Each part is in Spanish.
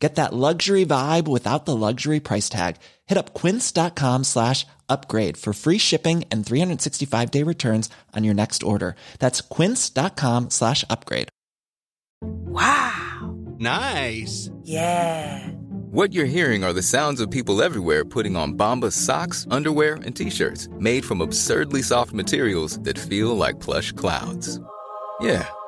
Get that luxury vibe without the luxury price tag. Hit up quince.com slash upgrade for free shipping and 365 day returns on your next order. That's quince.com slash upgrade. Wow. Nice. Yeah. What you're hearing are the sounds of people everywhere putting on Bombas socks, underwear, and t-shirts made from absurdly soft materials that feel like plush clouds. Yeah,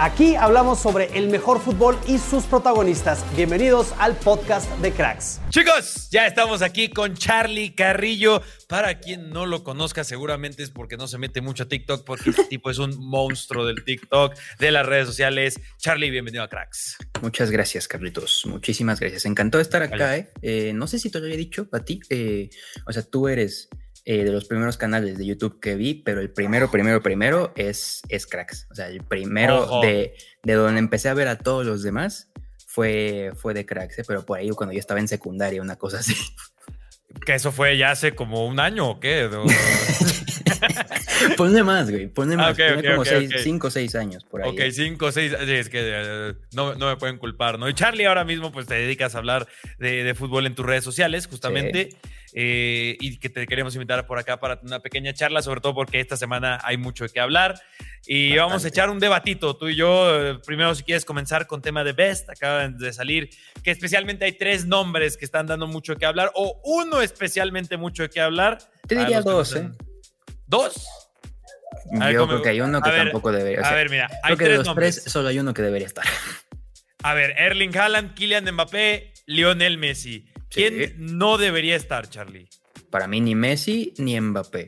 Aquí hablamos sobre el mejor fútbol y sus protagonistas. Bienvenidos al podcast de Cracks. Chicos, ya estamos aquí con Charlie Carrillo. Para quien no lo conozca, seguramente es porque no se mete mucho a TikTok, porque este tipo es un monstruo del TikTok, de las redes sociales. Charlie, bienvenido a Cracks. Muchas gracias, Carlitos. Muchísimas gracias. Encantado de estar acá. ¿eh? Eh, no sé si te lo había dicho a ti. eh, o sea, tú eres eh, de los primeros canales de YouTube que vi, pero el primero, primero, primero es, es Cracks. O sea, el primero Ojo. de, de donde empecé a ver a todos los demás fue, fue de Cracks, ¿eh? pero por ahí cuando yo estaba en secundaria, una cosa así. Que eso fue ya hace como un año o qué. O- ponle más, güey, ponle Ah, más. ok, Ponle ok, como ok, seis, ok. cinco o seis años por ahí. Ok, ¿eh? cinco, seis. sí, es que eh, no, no me pueden culpar, ¿no? Y Charlie, ahora mismo, pues te dedicas a hablar de, de fútbol en tus redes sociales, justamente. Eh, y que te queremos invitar por acá para una pequeña charla, sobre todo porque esta semana hay mucho de qué hablar. Y vamos a Bastante. echar un debatito, tú y yo. primero, si quieres comenzar con tema de Best, acaban de salir, que especialmente hay tres nombres que están dando mucho de qué hablar, o uno especialmente mucho de qué hablar. Te Para diría que dos, ¿eh? ¿Dos? Ver, Yo creo que hay uno que A ver, tampoco debería. o A ver, mira, hay creo que de tres los nombres. tres solo hay uno que debería estar. A ver, Erling Haaland, Kylian Mbappé, Lionel Messi. ¿Quién Sí. no debería estar, Charlie? Para mí ni Messi ni Mbappé.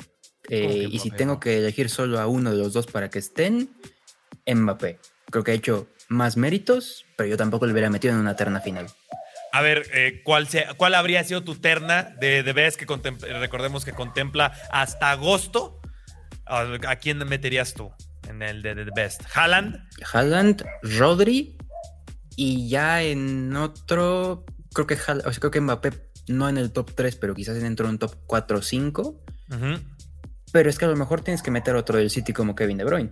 Eh, y si tengo que elegir solo a uno de los dos para que estén, Mbappé. Creo que ha hecho más méritos, pero yo tampoco le hubiera metido en una terna final. A ver, eh, ¿cuál, sea- ¿cuál habría sido tu terna de, de Best que contem- recordemos que contempla hasta agosto? ¿A, a quién meterías tú en el de, de Best? ¿Haaland? Haaland, Rodri y ya en otro, creo que, Haal- o sea, creo que Mbappé no en el top 3, pero quizás dentro de un top 4 o 5. Ujú. Pero es que a lo mejor tienes que meter otro del City como Kevin De Bruyne.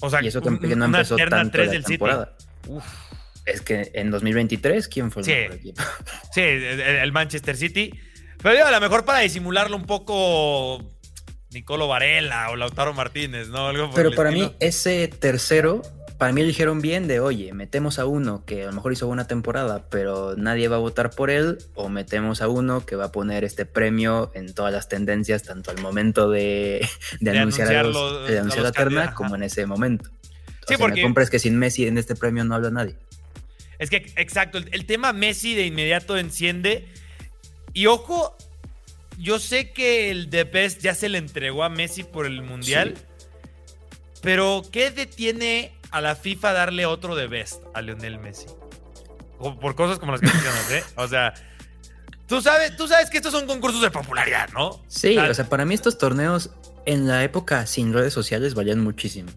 O sea, y eso que un- no una empezó tanto tres la del City. temporada. Uf. Es que en 2023, ¿quién fue el Sí. mejor equipo? Sí, el, Manchester City. Pero digo, a lo mejor para disimularlo un poco Nicolo Varela o Lautaro Martínez, ¿no? Algo por Pero para estilo. mí, ese tercero, para mí eligieron bien de, oye, metemos a uno que a lo mejor hizo buena temporada, pero nadie va a votar por él, o metemos a uno que va a poner este premio en todas las tendencias, tanto al momento de, de De anunciar, anunciar los- los- de a anunciar los la terna, como en ese momento. Sí, o sea, porque- me compras que sin Messi en este premio no habla nadie. Es que, exacto, el, el tema Messi de inmediato enciende. Y ojo, yo sé que el The Best ya se le entregó a Messi por el Mundial. Pero, ¿qué detiene a la FIFA darle otro The Best a Lionel Messi? O por cosas como las que mencionas, ¿eh? O sea, tú sabes, tú sabes que estos son concursos de popularidad, ¿no? Sí, o sea, para mí estos torneos en la época sin redes sociales valían muchísimo.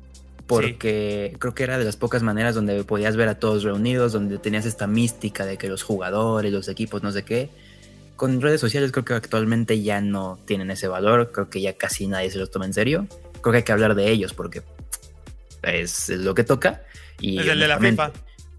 Porque creo que era de las pocas maneras donde podías ver a todos reunidos, donde tenías esta mística de que los jugadores, los equipos, no sé qué. Con redes sociales creo que actualmente ya no tienen ese valor, creo que ya casi nadie se los toma en serio. Creo que hay que hablar de ellos porque es, es lo que toca. Y Es el de la FIFA.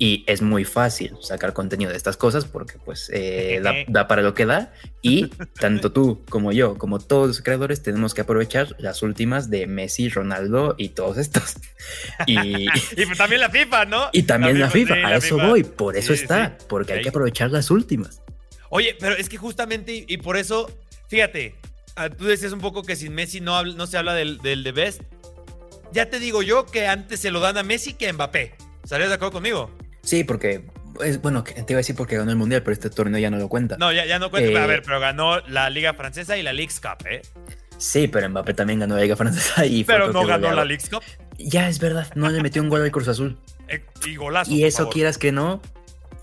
Y es muy fácil sacar contenido de estas cosas porque pues eh, da, da para lo que da. Y tanto tú como yo, como todos los creadores, tenemos que aprovechar las últimas de Messi, Ronaldo y todos estos. Y, Y pues también la FIFA, ¿no? y también la FIFA, sí, a la eso FIFA. voy, por eso Sí, está, sí. porque hay que aprovechar las últimas. Oye, pero es que justamente, y- por eso, fíjate, ah, tú decías un poco que sin Messi no, no se habla del, del The Best. Ya te digo yo que antes se lo dan a Messi que a Mbappé. ¿Estarías de acuerdo conmigo? Sí, porque, es, bueno, te iba a decir porque ganó el Mundial, pero este torneo ya no lo cuenta. No, ya, ya no cuento. Eh, a ver, pero ganó la Liga Francesa y la Leagues Cup, ¿eh? Sí, pero Mbappé también ganó la Liga Francesa y Pero no ganó la Leagues Cup. Ya es verdad, no le metió un gol al Cruz Azul. Eh, Y golazo. Y por eso favor. quieras que no,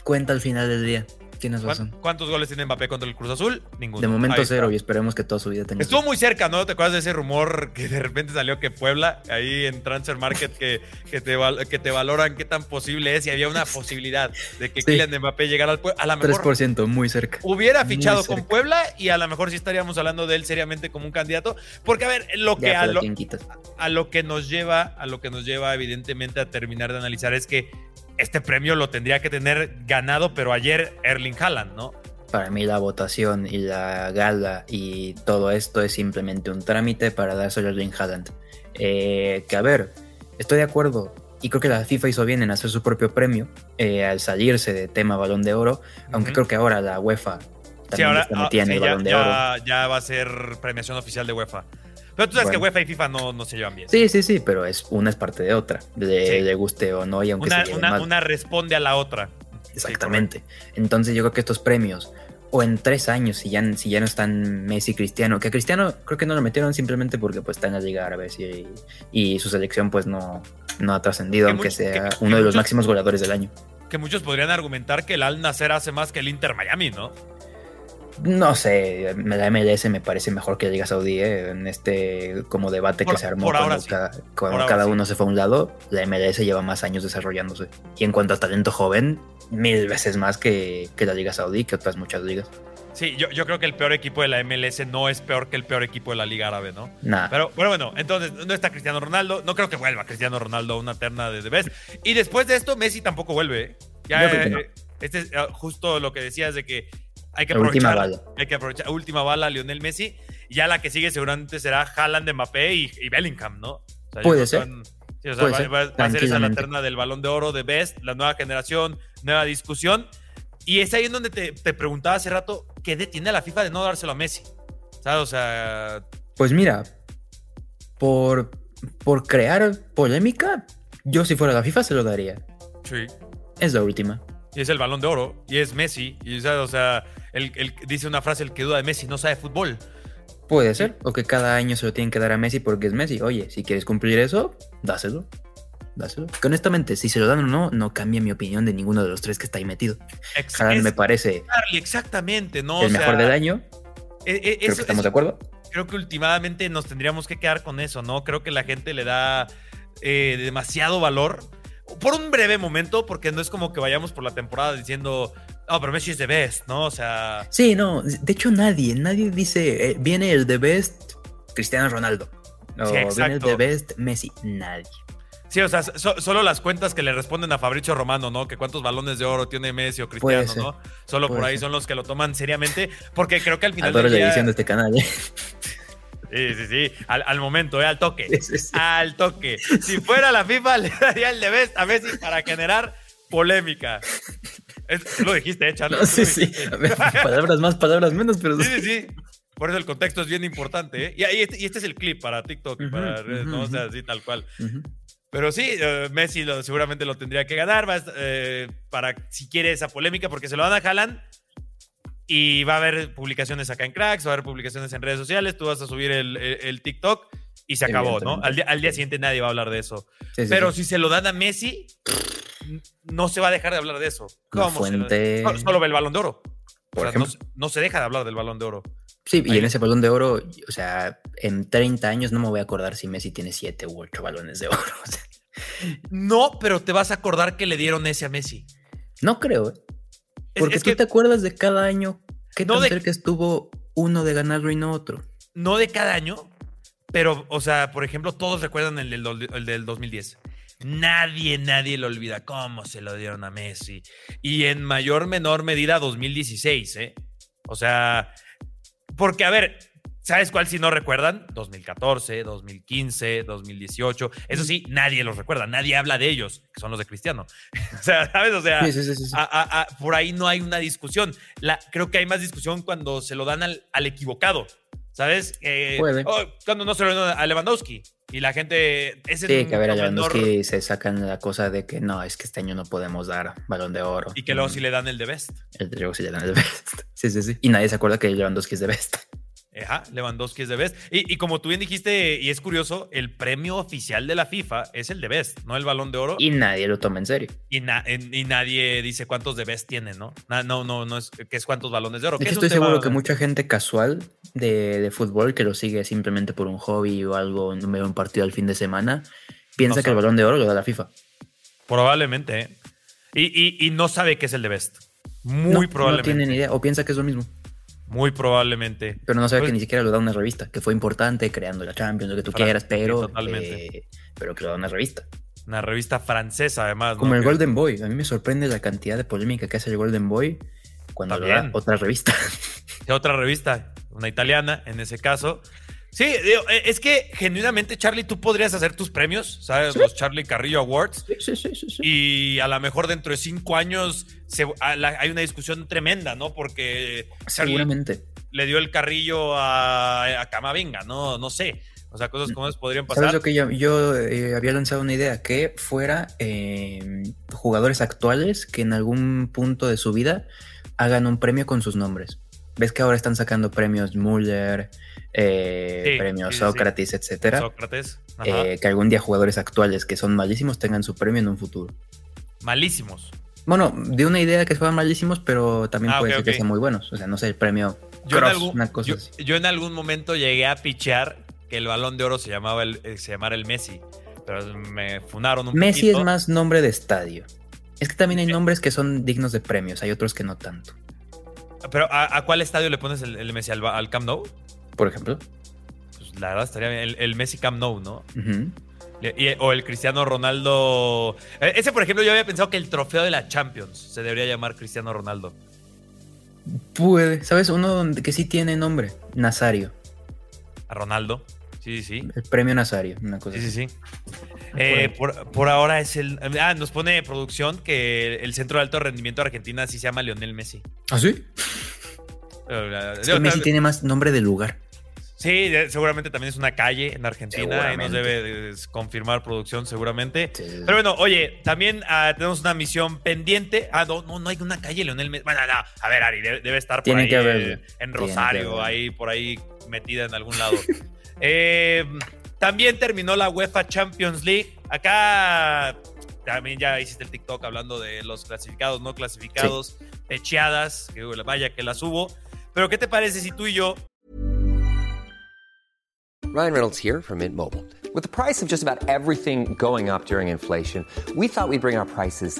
cuenta al final del día. Tienes ¿Cuán- razón. ¿Cuántos goles tiene Mbappé contra el Cruz Azul? Ninguno. De momento Ahí está. cero y esperemos que toda su vida tenga. Estuvo muy cerca, ¿no? ¿Te acuerdas de ese rumor que de repente salió que Puebla, ahí en Transfer Market, que, que, te, que te valoran qué tan posible es y había una posibilidad de que Sí. Kylian Mbappé llegara al Puebla? A lo mejor 3%, muy cerca. hubiera fichado con. Puebla y a lo mejor sí estaríamos hablando de él seriamente como un candidato. Porque, a ver, lo que Ya, a lo, a lo que nos lleva, a lo que nos lleva evidentemente a terminar de analizar es que este premio lo tendría que tener ganado, pero ayer Erling Haaland, ¿no? Para mí la votación y la gala y todo esto es simplemente un trámite para dárselo a Erling Haaland. Eh, que a ver, estoy de acuerdo y creo que la FIFA hizo bien en hacer su propio premio eh, al salirse de tema balón de oro, aunque creo que ahora la UEFA también Sí, ahora está ah, metida en sí, el ya, balón de oro. ya va a ser premiación oficial de UEFA. Pero tú sabes Bueno. que UEFA y FIFA no, no se llevan bien. Sí, sí, sí, pero es una es parte de otra, le, Sí. guste o no y aunque Una, se una- mal. una responde a la otra. Exactamente. Entonces yo creo que estos premios, o en tres años, si ya, si ya no están Messi y Cristiano, que a Cristiano creo que no lo metieron simplemente porque pues está en la Liga Árabe y, y su selección pues no, no ha trascendido, Que aunque mucho- sea que- que uno de los muchos- máximos goleadores del año. Que muchos podrían argumentar que el Al Nacer hace más que el Inter Miami, ¿no? No sé, la MLS me parece mejor que la Liga Saudí eh, en este como debate Por- que se armó cuando, sí. cada, cuando sí. uno se fue a un lado. La MLS lleva más años desarrollándose. Y en cuanto a talento joven, mil veces más que, que la Liga Saudí, que otras muchas ligas. Sí, yo, yo creo que el peor equipo de la MLS no es peor que el peor equipo de la Liga Árabe, ¿no? Nada. Pero, pero bueno, entonces no está Cristiano Ronaldo. No creo que vuelva Cristiano Ronaldo a una terna de The Best. Y después de esto, Messi tampoco vuelve. ¿eh? Ya, no. eh, Este es ah, justo lo que decías de que hay que La última aprovechar. bala. Hay que aprovechar. Última bala, Lionel Messi. Y ya la que sigue seguramente será Haaland, Mbappé y, y Bellingham, ¿no? O sea, yo Puede ser. van- sí, o sea, Puede va, ser, va- va a ser esa la tranquilamente. terna del Balón de Oro de Best, la nueva generación, nueva discusión. Y es ahí en donde te, te preguntaba hace rato, ¿qué detiene a la FIFA de no dárselo a Messi? ¿Sabes? O sea, Pues mira, por, por crear polémica, yo si fuera la FIFA se lo daría. sí. Es la última. Y es el balón de oro. Y es Messi. Y ¿sabes? o sea, él dice una frase, el que duda de Messi no sabe fútbol. Puede ser. O que cada año se lo tienen que dar a Messi porque es Messi. Oye, si quieres cumplir eso, dáselo. Dáselo. Que honestamente, si se lo dan o no, no cambia mi opinión de ninguno de los tres que está ahí metido. Ex- Haaland es- me parece exactamente, ¿no? el O sea, mejor del año. e- e- Creo que estamos de acuerdo. creo que últimamente nos tendríamos que quedar con eso, ¿no? Creo que la gente le da eh, demasiado valor. Por un breve momento, porque no es como que vayamos por la temporada diciendo, oh, pero Messi es the best, ¿no? O sea, Sí, no. De hecho, nadie, nadie dice, eh, viene el The Best Cristiano Ronaldo. O Sí, viene el. The Best Messi. Nadie. sí, o sea, so- solo las cuentas que le responden a Fabricio Romano, ¿no? Que cuántos balones de oro tiene Messi o Cristiano. ¿no? Solo por ahí ser. son los que lo toman seriamente, porque creo que al final Adoro del la día... edición de este canal. ¿eh? Sí, sí, sí, al, al momento, ¿eh? Al toque. Sí, sí, sí. Al toque. Si fuera la FIFA, le daría el de best a Messi para generar polémica. Es- lo dijiste, ¿eh, Charlie? No, sí, sí. ver, palabras más, palabras menos, pero. Sí, sí, sí. Por eso el contexto es bien importante, ¿eh? Y, y este, y este es el clip para TikTok para redes, ¿no? O sea, así tal cual. Pero sí, eh, Messi lo- seguramente lo tendría que ganar est- eh, para si quiere esa polémica, porque se lo dan a Haaland y va a haber publicaciones acá en Cracks, va a haber publicaciones en redes sociales, tú vas a subir el, el- el TikTok y se acabó, ¿no? Al día, al día siguiente nadie va a hablar de eso. Sí, sí, Pero sí. si se lo dan a Messi, no se va a dejar de hablar de eso. ¿Cómo fuente- Solo, solo ve el balón de oro. O Por sea, ejemplo. se- no se deja de hablar del balón de oro. Sí, y en ese balón de oro, o sea, en 30 años no me voy a acordar si Messi tiene 7 u 8 balones de oro. o sea, No, pero te vas a acordar que le dieron ese a Messi. no creo, ¿eh? Porque es tú que- te acuerdas de cada año qué No de- cerca estuvo uno de ganarlo y no otro. no de cada año, pero, o sea, por ejemplo, todos recuerdan el del, el del 2010. Nadie, nadie lo olvida cómo se lo dieron a Messi. Y en mayor, menor medida 2016, ¿eh? O sea, porque, a ver, ¿sabes cuál si no recuerdan? 2014, 2015, 2018. Eso sí, nadie los recuerda, nadie habla de ellos, que son los de Cristiano. o sea, ¿sabes? O sea, Sí, sí, sí, sí, sí. a- a- a- por ahí no hay una discusión. La, creo que hay más discusión cuando se lo dan al, al equivocado. ¿Sabes? Eh, Puede. oh, cuando no se lo dan a Lewandowski. Y la gente. Ese Sí, es que a ver, a Lewandowski se sacan la cosa de que no, es que este año no podemos dar balón de oro. Y que luego Mm, sí le dan el de best. el- Luego sí le dan el best. Sí, sí, sí. Y nadie se acuerda que Lewandowski es de best. Ajá, Lewandowski es de Best. Y, y, como tú bien dijiste, y es curioso, el premio oficial de la FIFA es el de Best, no el balón de oro. Y nadie lo toma en serio. Y, na y nadie dice cuántos de Best tiene, ¿no? No, no, no, no es que es cuántos balones de oro. Es estoy seguro que mucha gente casual de, de, fútbol que lo sigue simplemente por un hobby o algo, no me un partido al fin de semana, piensa no que el balón de oro lo da la FIFA. Probablemente, ¿eh? Y, no sabe que es el de Best. Muy no, probablemente. No tiene ni idea, o piensa que es lo mismo. Muy probablemente. Pero no pues, que ni siquiera lo da una revista, que fue importante creando la Champions, lo que tú quieras, pero, eh, pero que lo da una revista. Una revista francesa, además. Como ¿no? el. Golden Boy. A mí me sorprende la cantidad de polémica que hace el Golden Boy cuando lo da otra revista. Otra revista, una italiana en ese caso. Sí, digo, eh, es que genuinamente, Charlie, tú podrías hacer tus premios, ¿sabes? ¿Sí? Los Charlie Carrillo Awards. Sí, sí, sí. Y a lo mejor dentro de cinco años se, la, hay una discusión tremenda, ¿no? Porque Seguramente. le dio el carrillo a, a Camavinga, ¿no? No sé. O sea, cosas como esas podrían pasar. ¿Sabes lo que yo, yo eh, había lanzado una idea? Que fuera eh, jugadores actuales que en algún punto de su vida hagan un premio con sus nombres. ¿Ves que ahora están sacando premios Müller, eh, Sí, premios sí, sí, Sócrates, etcétera? Sócrates. Eh, que algún día jugadores actuales que son malísimos tengan su premio en un futuro. Malísimos. Bueno, de una idea que fueran malísimos, pero también Ah, puede ser que sean muy buenos. O sea, no sé, el premio Yo en, Cross, algún, una cosa yo- así. yo en algún momento llegué a pichear que el balón de oro se llamaba el, eh, se llamara el Messi. Pero me funaron un Messi poquito. es más nombre de estadio. Es que también hay nombres que son dignos de premios, hay otros que no tanto. Pero ¿a, a cuál estadio le pones el, el Messi? ¿Al, al Camp Nou? Por ejemplo. Pues la verdad estaría bien. El, el Messi Camp Nou, ¿no? Y- o el Cristiano Ronaldo. Eh, Ese, por ejemplo, yo había pensado que el trofeo de la Champions se debería llamar Cristiano Ronaldo. Puede. ¿Sabes? Uno donde- que sí tiene nombre. Nazario. A Ronaldo. Sí, sí, sí. El premio Nazario. Una cosa Sí, sí, sí. Eh, por, por ahora es el. Ah, nos pone producción que el centro de alto rendimiento de Argentina sí se llama Lionel Messi. ¿Ah, sí? Eh, Es que Messi tiene más nombre de lugar. Sí, seguramente también es una calle en Argentina. Ahí nos debe de confirmar producción, seguramente. Sí. Pero bueno, oye, también ah, tenemos una misión pendiente. Ah, no, no, no hay una calle, Leonel Messi. Bueno, no, a ver, Ari, debe, debe estar por Tiene ahí que eh, en Rosario, ahí por ahí metida en algún lado. Eh, también terminó la UEFA Champions League. Acá también ya hiciste el TikTok hablando de los clasificados, no clasificados, pecheadas, que vaya que las hubo. Pero ¿qué te parece si tú y yo Ryan Reynolds here from Mint Mobile. With the price of just about everything going up during inflation, we thought we'd bring our prices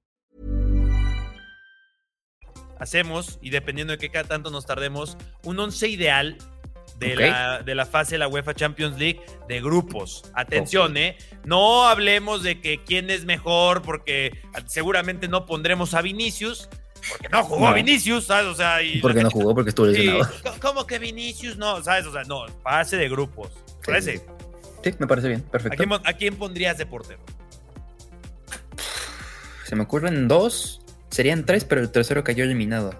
Hacemos, y dependiendo de qué cada tanto nos tardemos, un once ideal de, la, de la fase de la UEFA Champions League de grupos. Atención, ¿eh? No hablemos de que quién es mejor, porque seguramente no pondremos a Vinicius, porque no jugó No. Vinicius, ¿sabes? O sea, y Porque no jugó, porque estuvo lesionado. ¿Cómo que Vinicius no? ¿Sabes? O sea, no, fase de grupos. ¿Te ¿Parece? Sí, Sí, me parece bien, ¿A perfecto. quién, pon- a quién pondrías de portero? Se me ocurren dos. Serían tres, pero el tercero cayó eliminado.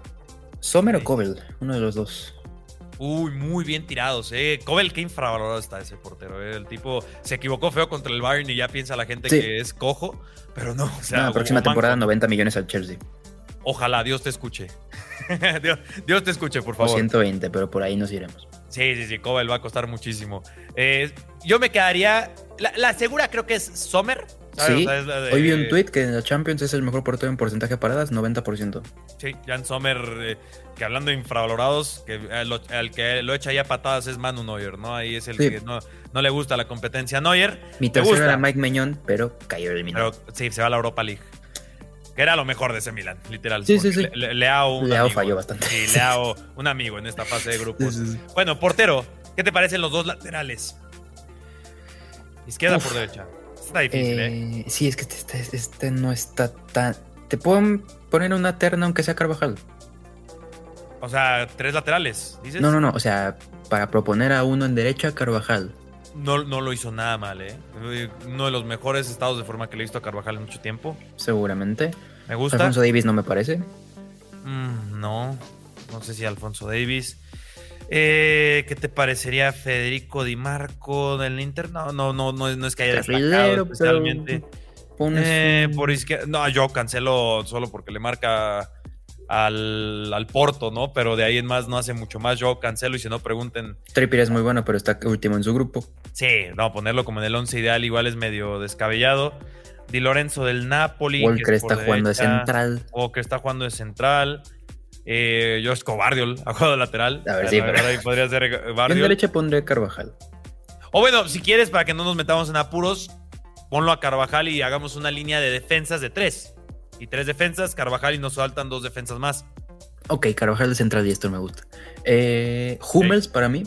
Sommer o Kovel, uno de los dos. Uy, muy bien tirados, eh. Cobel, qué infravalorado está ese portero. eh. El tipo se equivocó feo contra el Bayern y ya piensa la gente Sí. que es cojo, pero no. O sea, No, la próxima o temporada 90 millones al Chelsea. Ojalá Dios te escuche. Dios, Dios te escuche, por O favor. 120, pero por ahí nos iremos. Sí, sí, sí, Cobel va a costar muchísimo. Eh, yo me quedaría. La, la segura creo que es Sommer. ¿Sabes? Sí, O sea, es la de- hoy vi un tweet que en la Champions es el mejor portero en porcentaje de paradas, 90%. Sí, Jan Sommer, eh, que hablando de infravalorados, que eh, lo- al que lo echa ya patadas es Manu Neuer, ¿no? Ahí es el Sí. que no, no le gusta la competencia a Neuer. Mi tercero gusta, era Mike Meñón, pero cayó eliminado. pero sí, se va a la Europa League. Que era lo mejor de ese Milan, literal. Sí, sí, sí. Le- Le- Leao, un Leao amigo. falló bastante. Sí, Leao, un amigo en esta fase de grupos. Sí, sí, sí. Bueno, portero, ¿qué te parecen los dos laterales? Izquierda Uf. por derecha. Está difícil, ¿eh? Eh, sí, es que este, este- este no está tan. Te puedo poner una terna aunque sea Carvajal. O sea, tres laterales, dices. No, no, no. O sea, para proponer a uno en derecha, Carvajal. No, no lo hizo nada mal, ¿eh? Uno de los mejores estados de forma que le he visto a Carvajal en mucho tiempo. Seguramente. Me gusta. Alfonso Davis no me parece. Mm, no, no sé si Alfonso Davis. Eh, ¿Qué te parecería Federico Di Marco del Inter? No, no, no, no, es- no es que haya destacado Carrilero, especialmente. pones Eh, un- por izquierda. No, yo cancelo solo porque le marca al, al Porto, ¿no? Pero de ahí en más no hace mucho más. Yo cancelo y si no pregunten. Trippier es muy bueno, pero está último en su grupo. Sí, no, ponerlo como en el 11 ideal igual es medio descabellado. Di Lorenzo del Napoli. que Walker es por está jugando de central. Walker está jugando de central. Eh, yo es Cobardiol, ha jugado de lateral. A ver, sí, pero- ahí podría ser Yo en Bardiol. derecha pondré Carvajal. O bueno, si quieres, para que no nos metamos en apuros, ponlo a Carvajal y hagamos una línea de defensas de tres. Y tres defensas, Carvajal y nos faltan dos defensas más. Ok, Carvajal de central y esto me gusta. Eh, Hummels para mí.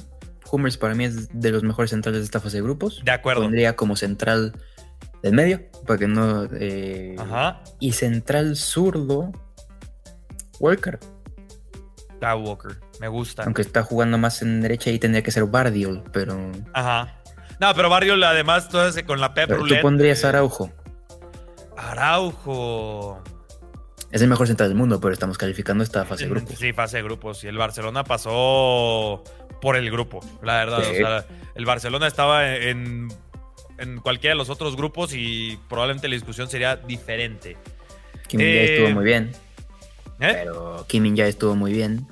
Hummels para mí es de los mejores centrales de esta fase de grupos. De acuerdo. Pondría como central del medio, para que no. eh, Ajá. Y central zurdo. Walker. Kyle Walker, me gusta. Aunque está jugando más en derecha y tendría que ser Bardiol, pero. Ajá. No, pero Barriol además, ese con la Pep pero tú pondrías eh, Araujo. Araujo. Es el mejor central del mundo, pero estamos calificando esta fase de grupos. Sí, fase de grupos. Y el Barcelona pasó por el grupo, la verdad. Sí. O sea, el Barcelona estaba en, en cualquiera de los otros grupos y probablemente la discusión sería diferente. Kim ya Eh, estuvo muy bien. ¿Eh? Pero Kimin ya estuvo muy bien.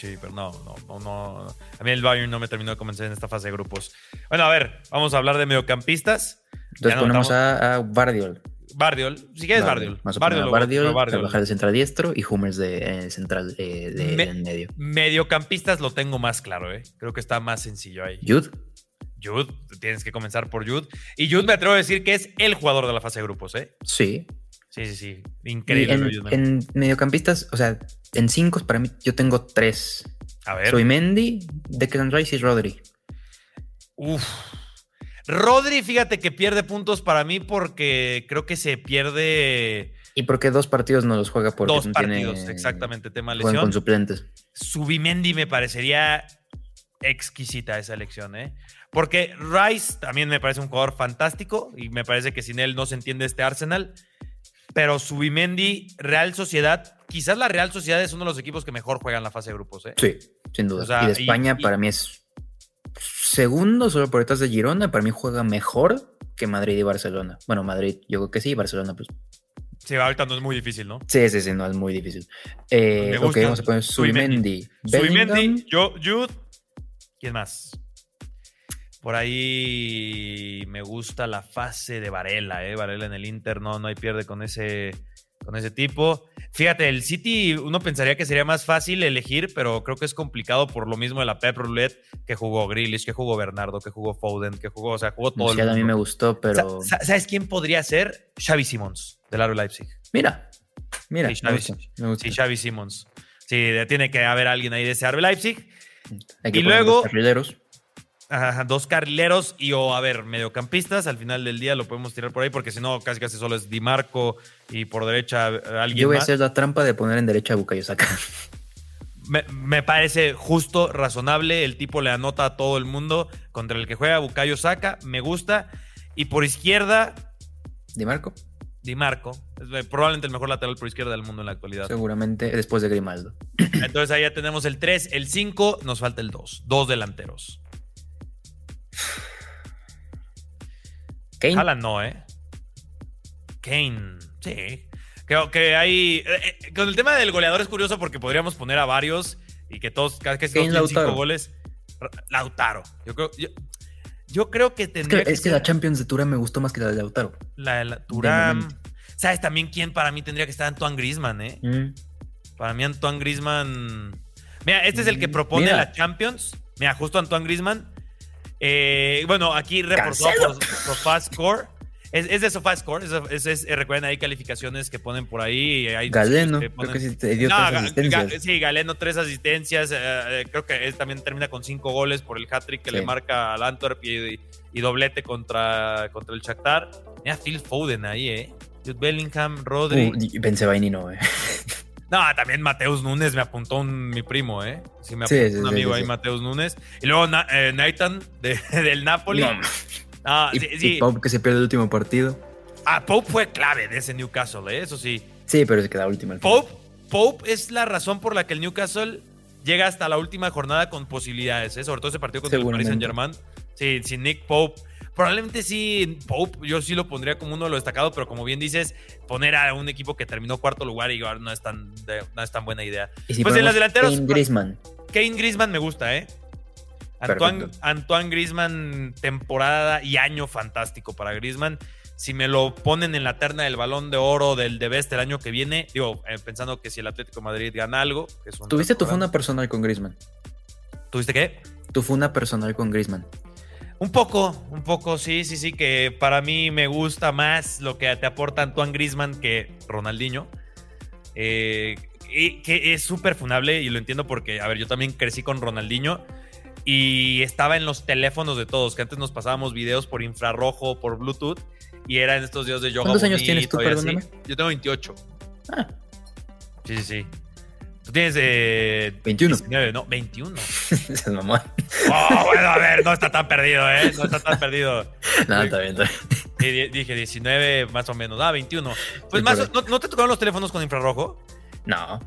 Sí, pero no, no, no, no. A mí el Bayern no me terminó de convencer en esta fase de grupos. Bueno, a ver, vamos a hablar de mediocampistas. Entonces Ya ponemos a, a Bardiol. Bardiol. Si quieres, Bardiol. Bardiol, lo Bardiol. Carvajal de central diestro y Hummels de eh, central eh, de, Me- en medio. Mediocampistas lo tengo más claro, ¿eh? Creo que está más sencillo ahí. Jude, Jude, tienes que comenzar por Jude. Y Jude me atrevo a decir que es el jugador de la fase de grupos, ¿eh? sí. Sí, sí, sí. Y Increíble. en mediocampistas, o sea, en cinco para mí yo tengo tres. a ver. Soy Mendy, Declan Rice y Rodri. Uf. Rodri, fíjate que pierde puntos para mí porque creo que se pierde Y porque dos partidos no los juega porque dos no partidos, tiene, exactamente, tema juegan lesión. con suplentes. Subimendi me parecería exquisita esa elección, ¿eh? Porque Rice también me parece un jugador fantástico y me parece que sin él no se entiende este Arsenal. Pero Subimendi, Real Sociedad, quizás la Real Sociedad es uno de los equipos que mejor juegan la fase de grupos, ¿eh? Sí, sin duda. O sea, y de España y- para mí es segundo, solo por detrás de Girona. Para mí juega mejor que Madrid y Barcelona. Bueno, Madrid, yo creo que sí, Barcelona, pues. Sí, ahorita no es muy difícil, ¿no? Sí, sí, sí, no, es muy difícil. Eh, Me ok, vamos a poner Subimendi. Subimendi, Bellingham, yo, Jude. ¿Quién más? Por ahí me gusta la fase de Varela, ¿eh? Varela en el Inter, no, no hay pierde con ese, con ese tipo. Fíjate, el City, uno pensaría que sería más fácil elegir, pero creo que es complicado por lo mismo de la Pep Roulette que jugó Grealish, que jugó Bernardo, que jugó Foden, que jugó, o sea, jugó todo el a mí me gustó, pero. Sa- sa- ¿Sabes quién podría ser? Xavi Simons, del Aro Leipzig. Mira, mira, Sí, me Xavi, gusta, me gusta. sí, Xavi Simons. Sí, tiene que haber alguien ahí de ese RB Leipzig. Hay que y luego- carrileros. Ajá, dos carrileros y o, a ver, mediocampistas. Al final del día lo podemos tirar por ahí porque si no, casi casi solo es Di Marco y por derecha eh, alguien Yo voy a hacer la trampa de poner en derecha a Bukayo Saka. Me, me parece justo, razonable. El tipo le anota a todo el mundo contra el que juega Bukayo Saka. Me gusta. Y por izquierda, ¿Di Marco? Di Marco. Es probablemente el mejor lateral por izquierda del mundo en la actualidad. Seguramente después de Grimaldo. Entonces ahí ya tenemos el 3, el 5, nos falta el 2. Dos delanteros. Kane. Haaland no, ¿eh? Kane, sí. Creo que hay. eh, eh, con el tema del goleador es curioso porque podríamos poner a varios y que todos, cada que todos Kane, tienen cinco Lautaro. goles. Lautaro. Yo creo, yo, yo creo que Es tendría que, que, es que ser la Champions de Turam me gustó más que la de Lautaro. la de la momento. ¿Sabes también quién para mí tendría que estar Antoine Griezmann, eh? Mm. Para mí Antoine Griezmann... Mira, este es el que Mm, propone mira. la Champions. Mira, justo Antoine Griezmann. Eh, bueno, aquí reportó SofaScore. Es, es de SofaScore. Es, es, es- eh, recuerden, hay calificaciones que ponen por ahí. Hay Galeno, que creo ponen- que sí te dio No, tres Ga- asistencias. Ga- sí, Galeno, tres asistencias. eh, eh, creo que él también termina con cinco goles por el hat-trick que Sí. le marca al Antwerp y, y doblete contra, contra el Shakhtar. Mira, Phil Foden ahí, ¿eh? Jude Bellingham, Rodri. Uh, y Benzemaini no, eh. No, también Mateus Núñez me apuntó un- mi primo, ¿eh? Sí, me apuntó sí, un sí, amigo sí, ahí. Mateus Núñez. Y luego Na- eh, Nathan de- del Napoli. No. Ah, y. Pope que se pierde el último partido. Ah, Pope fue clave de ese Newcastle, ¿eh? Eso sí. Sí, pero se queda último. al. Pope, Pope es la razón por la que el Newcastle llega hasta la última jornada con posibilidades, ¿eh? Sobre todo ese partido contra el Paris Saint. Germain. Sí, sin Nick Pope. Probablemente sí, Pope, yo sí lo pondría como uno de los destacados, pero como bien dices, poner a un equipo que terminó cuarto lugar y no es tan, no es tan buena idea. Y si pues en los delanteros, Kane, Griezmann. Kane Griezmann me gusta, ¿eh? Antoine. Antoine Griezmann, temporada y año fantástico para Griezmann. Si me lo ponen en la terna del balón de oro del de Best el año que viene, digo, eh, pensando que si el Atlético de Madrid gana algo, que es un ¿Tuviste tu funa personal con Griezmann? ¿Tuviste qué? Tu funa personal con Griezmann. Un poco, un poco, sí, sí, sí, que para mí me gusta más lo que te aporta Antoine Griezmann que Ronaldinho. Eh, y que es súper funable y lo entiendo porque, a ver, yo también crecí con Ronaldinho y estaba en los teléfonos de todos, que antes nos pasábamos videos por infrarrojo, por Bluetooth y era en estos días de yoga. ¿Cuántos años tienes tú, perdóname? Yo tengo 28. Ah. Sí, sí, sí. Tú tienes eh, 21. 19, no, 21. Seas mamón. Oh, bueno, a ver, no está tan perdido, ¿eh? No está tan perdido. No, está bien, está bien. Dije 19 más o menos. Ah, 21. Pues Sí, más, ¿no, no te tocaron los teléfonos con infrarrojo? No.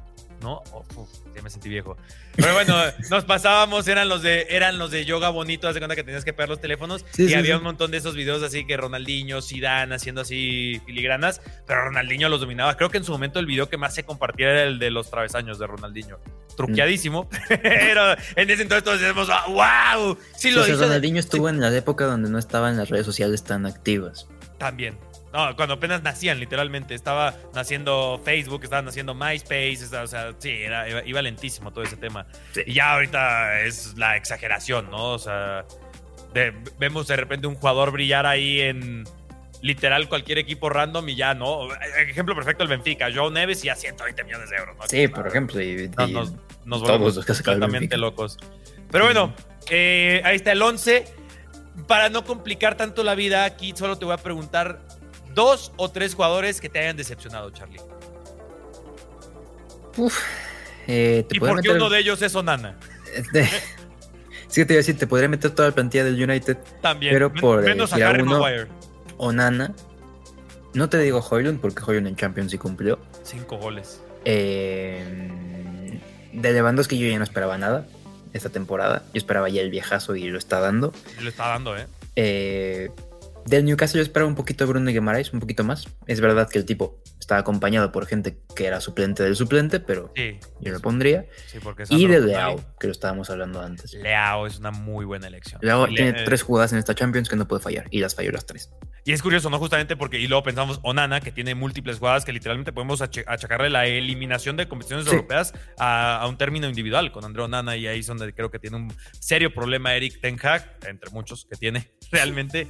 ¿No? Oh, uf, ya me sentí viejo. Pero bueno, nos pasábamos, eran los de, eran los de yoga bonito, haz de cuenta que tenías que pegar los teléfonos. Sí, y sí, había sí. un montón de esos videos así que Ronaldinho, Zidane haciendo así filigranas, pero Ronaldinho los dominaba. Creo que en su momento el video que más se compartía era el de los travesaños de Ronaldinho. Truqueadísimo, pero en ese entonces todos decíamos, wow, sí Sí, lo o sea, hizo. Ronaldinho estuvo en la época donde no estaban las redes sociales tan activas. También. No, cuando apenas nacían, literalmente. Estaba naciendo Facebook, estaba naciendo MySpace, estaba- o sea, sí, era, iba, iba lentísimo todo ese tema. Y ya ahorita es la exageración, ¿no? O sea, de- vemos de repente un jugador brillar ahí en literal cualquier equipo random y ya, ¿no? Ejemplo perfecto el Benfica, Joe Neves y a 120 millones de euros, ¿no? Sí, por ejemplo. Y, No, y nos, volvemos los completamente locos. Pero bueno, eh, ahí está el 11. Para no complicar tanto la vida, aquí solo te voy a preguntar dos o tres jugadores que te hayan decepcionado, Charlie. Uf. Eh, te ¿Y por qué meter- uno de ellos es Onana? Sí, que te iba a decir, te podría meter toda la plantilla del United. También. Pero por menos a decir Harry uno, Maguire. Onana. No te digo Hoylund porque Hoylund en Champions sí cumplió. Cinco goles. Eh, de Lewandowski yo ya no esperaba nada esta temporada. Yo esperaba ya el viejazo y lo está dando. Lo está dando, ¿eh? Eh, del Newcastle yo esperaba un poquito de Bruno Guimaraes, un poquito más. Es verdad que el tipo está acompañado por gente que era suplente del suplente, pero Sí. yo lo pondría. Sí, porque Y de Leao, que lo estábamos hablando antes. Leao es una muy buena elección. Leao Le- tiene tres jugadas en esta Champions que no puede fallar y las falló las tres. Y es curioso, ¿no? Justamente porque, y luego pensamos, Onana, que tiene múltiples jugadas que literalmente podemos ach- achacarle la eliminación de competiciones Sí. europeas a, a un término individual con André Onana, y ahí es donde creo que tiene un serio problema Eric Ten Hag, entre muchos que tiene realmente.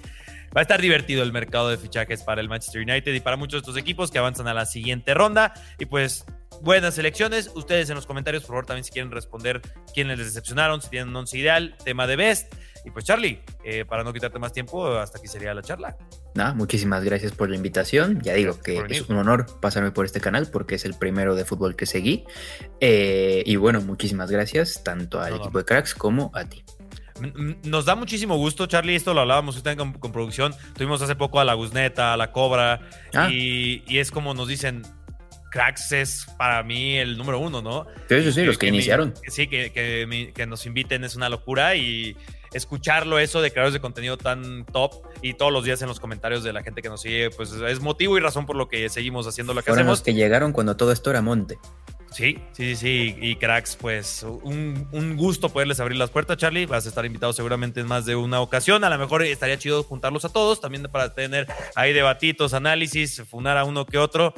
Va a estar divertido el mercado de fichajes para el Manchester United y para muchos de estos equipos que avanzan a la siguiente ronda. Y pues, buenas elecciones. Ustedes en los comentarios, por favor, también si quieren responder quiénes les decepcionaron, si tienen un once ideal, tema de best. Y pues, Charlie, eh, para no quitarte más tiempo, hasta aquí sería la charla. Nada, muchísimas gracias por la invitación. Ya digo Gracias que es un honor pasarme por este canal porque es el primero de fútbol que seguí. Eh, y bueno, muchísimas gracias tanto al No, no. equipo de cracks como a ti. Nos da muchísimo gusto, Charlie. Esto lo hablábamos con, con producción. Tuvimos hace poco a la Guzneta, a la Cobra. Ah. Y, y es como nos dicen, Cracks es para mí el número uno, ¿no? Sí, sí, sí, los que, iniciaron. sí, que, que que nos inviten es una locura y escucharlo eso de creadores de contenido tan top y todos los días en los comentarios de la gente que nos sigue, pues es motivo y razón por lo que seguimos haciendo lo que Fueron hacemos. los que llegaron cuando todo esto era monte. Sí, sí, sí. Y cracks, pues un, un gusto poderles abrir las puertas, Charlie. Vas a estar invitado seguramente en más de una ocasión. A lo mejor estaría chido juntarlos a todos, también para tener ahí debatitos, análisis, funar a uno que otro.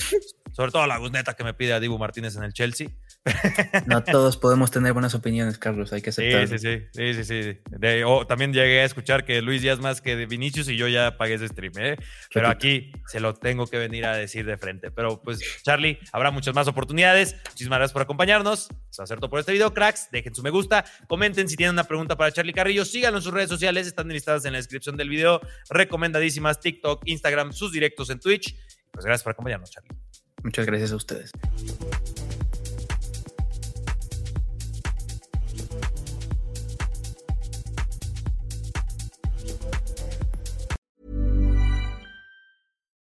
Sobre todo la Guzneta que me pide a Dibu Martínez en el Chelsea. No todos podemos tener buenas opiniones, Carlos, hay que aceptarlo. sí, sí, sí, sí, sí. De- oh, también llegué a escuchar que Luis Díaz más que de Vinicius y yo ya pagué ese stream, ¿eh? Pero aquí se lo tengo que venir a decir de frente. Pero pues, Charlie, habrá muchas más oportunidades. Muchísimas gracias por acompañarnos. Eso todo por este video, cracks. Dejen su me gusta. Comenten si tienen una pregunta para Charlie Carrillo. Síganlo en sus redes sociales. Están listadas en la descripción del video. Recomendadísimas TikTok, Instagram, sus directos en Twitch. Pues gracias por acompañarnos, Charlie. Muchas gracias a ustedes.